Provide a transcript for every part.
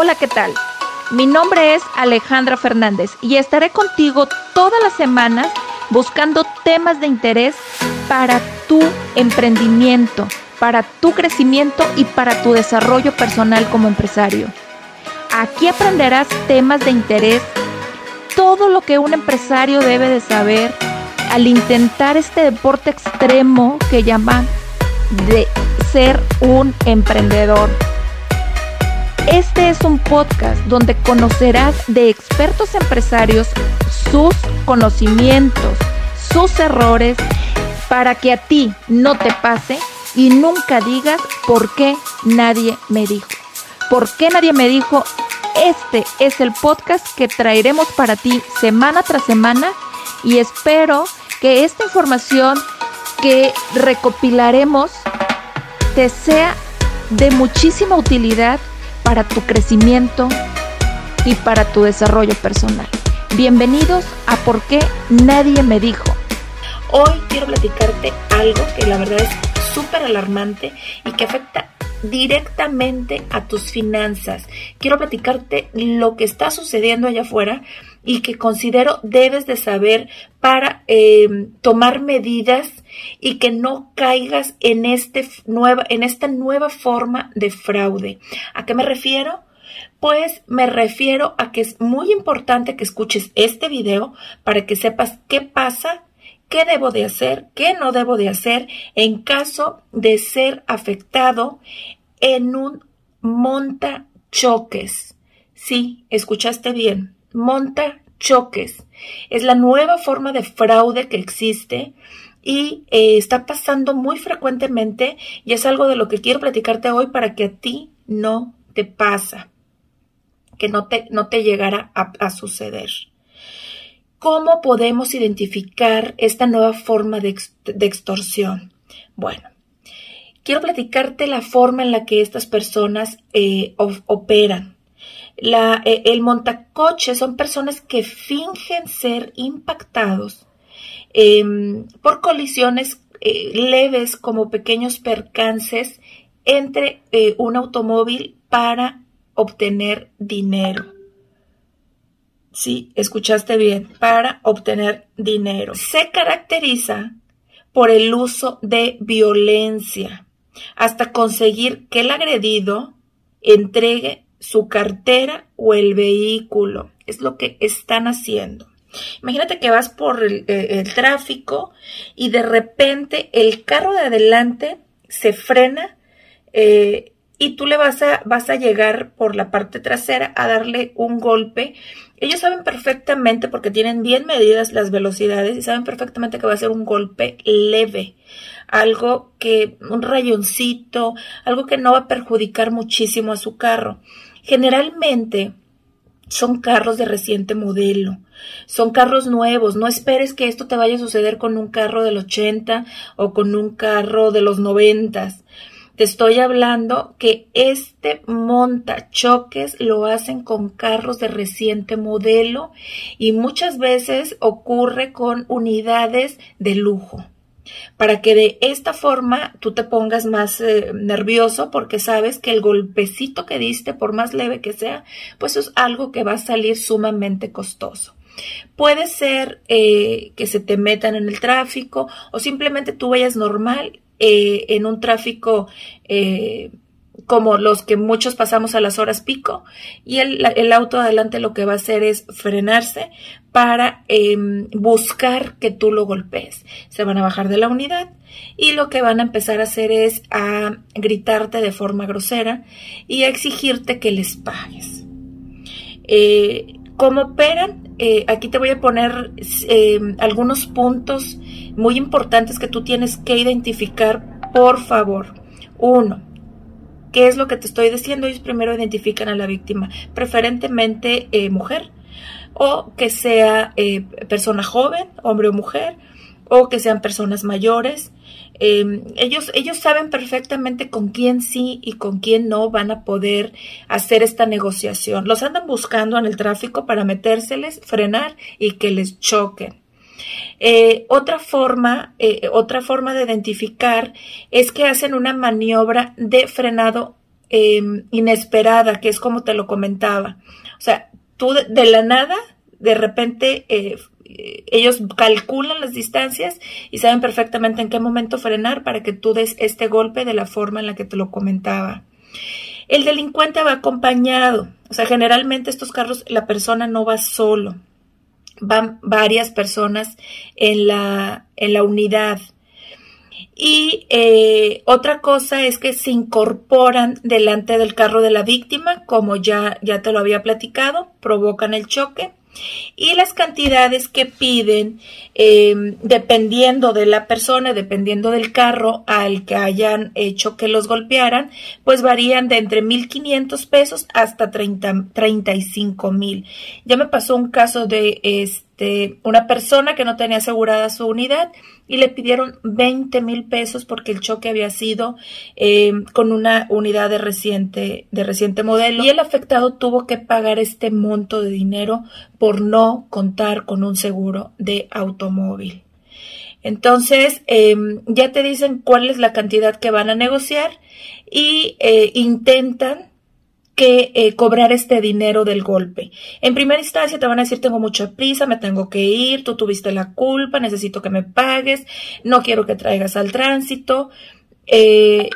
Hola, ¿qué tal? Mi nombre es Alejandra Fernández y estaré contigo todas las semanas buscando temas de interés para tu emprendimiento, para tu crecimiento y para tu desarrollo personal como empresario. Aquí aprenderás temas de interés, todo lo que un empresario debe de saber al intentar este deporte extremo que llaman de ser un emprendedor. Este es un podcast donde conocerás de expertos empresarios sus conocimientos, sus errores, para que a ti no te pase y nunca digas por qué nadie me dijo. ¿Por qué nadie me dijo? Este es el podcast que traeremos para ti semana tras semana y espero que esta información que recopilaremos te sea de muchísima utilidad para tu crecimiento y para tu desarrollo personal. Bienvenidos a Por qué nadie me dijo. Hoy quiero platicarte algo que la verdad es súper alarmante y que afecta directamente a tus finanzas. Quiero platicarte lo que está sucediendo allá afuera y que considero debes de saber para em, tomar medidas y que no caigas en, este nueva, en esta nueva forma de fraude. ¿A qué me refiero? Pues me refiero a que es muy importante que escuches este video para que sepas qué pasa, qué debo de hacer, qué no debo de hacer en caso de ser afectado en un monta choques. Sí, escuchaste bien monta choques. Es la nueva forma de fraude que existe y eh, está pasando muy frecuentemente y es algo de lo que quiero platicarte hoy para que a ti no te pasa, que no te, no te llegara a, suceder. ¿Cómo podemos identificar esta nueva forma de, extorsión? Bueno, quiero platicarte la forma en la que estas personas eh, operan. Eh, el montacoche son personas que fingen ser impactados em, por colisiones eh, leves como pequeños percances entre eh, un automóvil para obtener dinero. Sí, escuchaste bien, para obtener dinero. Se caracteriza por el uso de violencia hasta conseguir que el agredido entregue su cartera o el vehículo. Es lo que están haciendo. Imagínate que vas por el, eh, tráfico y de repente el carro de adelante se frena eh, y tú le vas a, vas a llegar por la parte trasera a darle un golpe. Ellos saben perfectamente, porque tienen bien medidas las velocidades y saben perfectamente que va a ser un golpe leve algo que, un rayoncito, algo que no va a perjudicar muchísimo a su carro. Generalmente son carros de reciente modelo, son carros nuevos, no esperes que esto te vaya a suceder con un carro del 80 o con un carro de los 90. Te estoy hablando que este monta choques lo hacen con carros de reciente modelo y muchas veces ocurre con unidades de lujo para que de esta forma tú te pongas más eh, nervioso porque sabes que el golpecito que diste, por más leve que sea, pues es algo que va a salir sumamente costoso. Puede ser eh, que se te metan en el tráfico o simplemente tú vayas normal eh, en un tráfico como los que muchos pasamos a las horas pico y el, auto adelante lo que va a hacer es frenarse para em, buscar que tú lo golpees. Se van a bajar de la unidad y lo que van a empezar a hacer es a gritarte de forma grosera y a exigirte que les pagues. Eh, ¿Cómo operan? Eh, aquí te voy a poner em, algunos puntos muy importantes que tú tienes que identificar, por favor. Uno, ¿Qué es lo que te estoy diciendo? Ellos primero identifican a la víctima, preferentemente eh, mujer, o que sea eh, persona joven, hombre o mujer, o que sean personas mayores. Em, ellos, ellos saben perfectamente con quién sí y con quién no van a poder hacer esta negociación. Los andan buscando en el tráfico para metérseles, frenar y que les choquen. Eh, otra forma, eh, otra forma de identificar es que hacen una maniobra de frenado em, inesperada, que es como te lo comentaba. O sea, tú de, la nada, de repente, eh, ellos calculan las distancias y saben perfectamente en qué momento frenar para que tú des este golpe de la forma en la que te lo comentaba. El delincuente va acompañado, o sea, generalmente estos carros la persona no va solo, van varias personas en la, en la unidad. Y eh, otra cosa es que se incorporan delante del carro de la víctima, como ya, ya te lo había platicado, provocan el choque y las cantidades que piden, em, dependiendo de la persona, dependiendo del carro al que hayan hecho que los golpearan, pues varían de entre 1.500 pesos hasta 30, 35 mil. Ya me pasó un caso de este, una persona que no tenía asegurada su unidad y le pidieron 20 mil pesos porque el choque había sido eh, con una unidad de reciente, de reciente modelo y el afectado tuvo que pagar este monto de dinero por no contar con un seguro de automóvil. Entonces, em, ya te dicen cuál es la cantidad que van a negociar y eh, intentan que eh, cobrar este dinero del golpe. En primera instancia te van a decir tengo mucha prisa, me tengo que ir, tú tuviste la culpa, necesito que me pagues, no quiero que traigas al tránsito. Eh,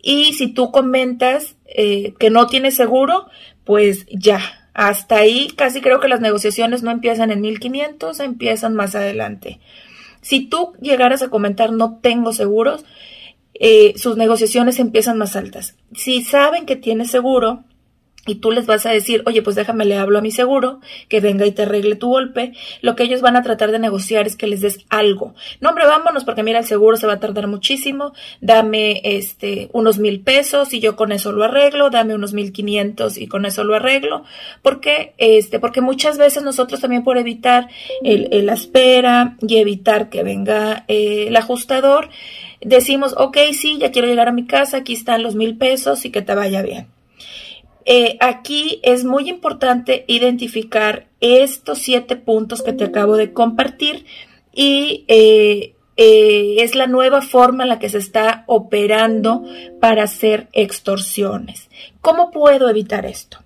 y si tú comentas eh, que no tienes seguro, pues ya, hasta ahí casi creo que las negociaciones no empiezan en 1500, empiezan más adelante. Si tú llegaras a comentar no tengo seguros, sus negociaciones empiezan más altas. Si saben que tienes seguro, y tú les vas a decir, oye, pues déjame, le hablo a mi seguro, que venga y te arregle tu golpe, lo que ellos van a tratar de negociar es que les des algo. No, hombre, vámonos, porque mira, el seguro se va a tardar muchísimo, dame este, unos mil pesos y yo con eso lo arreglo, dame unos mil quinientos y con eso lo arreglo, porque, este, porque muchas veces nosotros también por evitar el, la espera y evitar que venga eh, el ajustador, decimos, ok, sí, ya quiero llegar a mi casa, aquí están los mil pesos y que te vaya bien. Eh, aquí es muy importante identificar estos siete puntos que te acabo de compartir y eh, eh, es la nueva forma en la que se está operando para hacer extorsiones. ¿Cómo puedo evitar esto?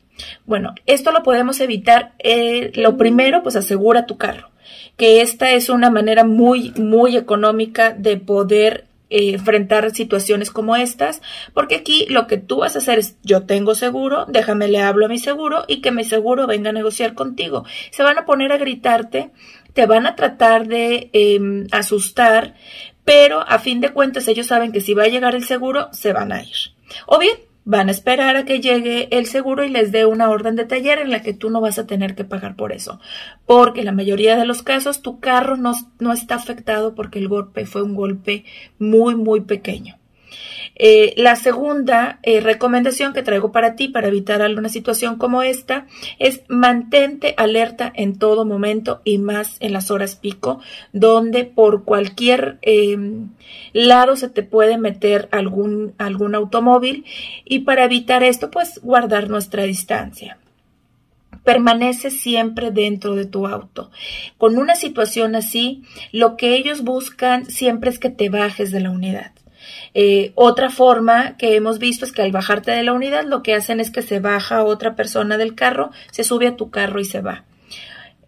Bueno, esto lo podemos evitar. lo primero, pues asegura tu carro que esta es una manera muy, muy económica de poder eh, enfrentar situaciones como estas, porque aquí lo que tú vas a hacer es, yo tengo seguro, déjame le hablo a mi seguro y que mi seguro venga a negociar contigo. Se van a poner a gritarte, te van a tratar de em, asustar, pero a fin de cuentas ellos saben que si va a llegar el seguro, se van a ir. O bien, van a esperar a que llegue el seguro y les dé una orden de taller en la que tú no vas a tener que pagar por eso. Porque en la mayoría de los casos tu carro no, no está afectado porque el golpe fue un golpe muy, muy pequeño. Eh, la segunda eh, recomendación que traigo para ti para evitar alguna situación como esta es mantente alerta en todo momento y más en las horas pico, donde por cualquier em, lado se te puede meter algún, algún automóvil y para evitar esto, pues guardar nuestra distancia permanece siempre dentro de tu auto. Con una situación así, lo que ellos buscan siempre es que te bajes de la unidad. Eh, otra forma que hemos visto es que al bajarte de la unidad lo que hacen es que se baja otra persona del carro, se sube a tu carro y se va.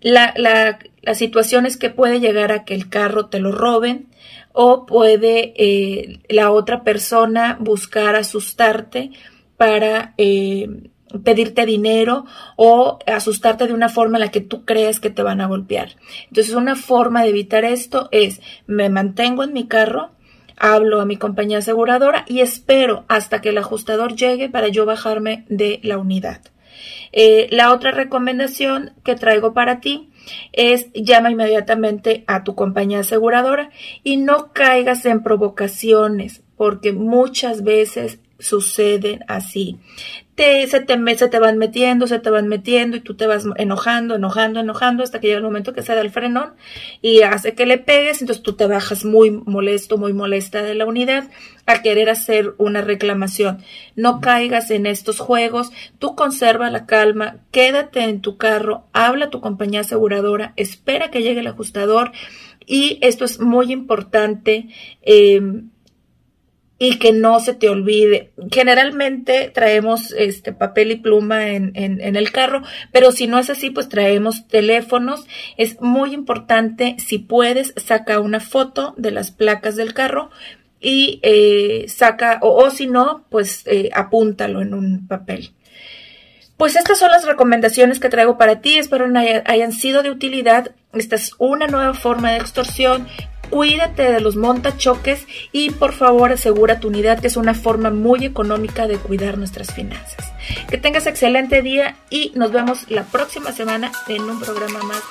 La, la, situación es que puede llegar a que el carro te lo roben o puede eh, la otra persona buscar asustarte para eh, pedirte dinero o asustarte de una forma en la que tú crees que te van a golpear. Entonces una forma de evitar esto es me mantengo en mi carro, hablo a mi compañía aseguradora y espero hasta que el ajustador llegue para yo bajarme de la unidad. Eh, la otra recomendación que traigo para ti es llama inmediatamente a tu compañía aseguradora y no caigas en provocaciones porque muchas veces suceden así se, te, se te van metiendo, se te van metiendo y tú te vas enojando, enojando, enojando hasta que llega el momento que se da el frenón y hace que le pegues, entonces tú te bajas muy molesto, muy molesta de la unidad a querer hacer una reclamación. No caigas en estos juegos, tú conserva la calma, quédate en tu carro, habla a tu compañía aseguradora, espera que llegue el ajustador y esto es muy importante. Eh, y que no se te olvide. Generalmente traemos este papel y pluma en, en, el carro, pero si no es así, pues traemos teléfonos. Es muy importante, si puedes, saca una foto de las placas del carro y eh, saca, o, si no, pues eh, apúntalo en un papel. Pues estas son las recomendaciones que traigo para ti. Espero hayan sido de utilidad. Esta es una nueva forma de extorsión cuídate de los montachoques y por favor asegura tu unidad que es una forma muy económica de cuidar nuestras finanzas. Que tengas excelente día y nos vemos la próxima semana en un programa más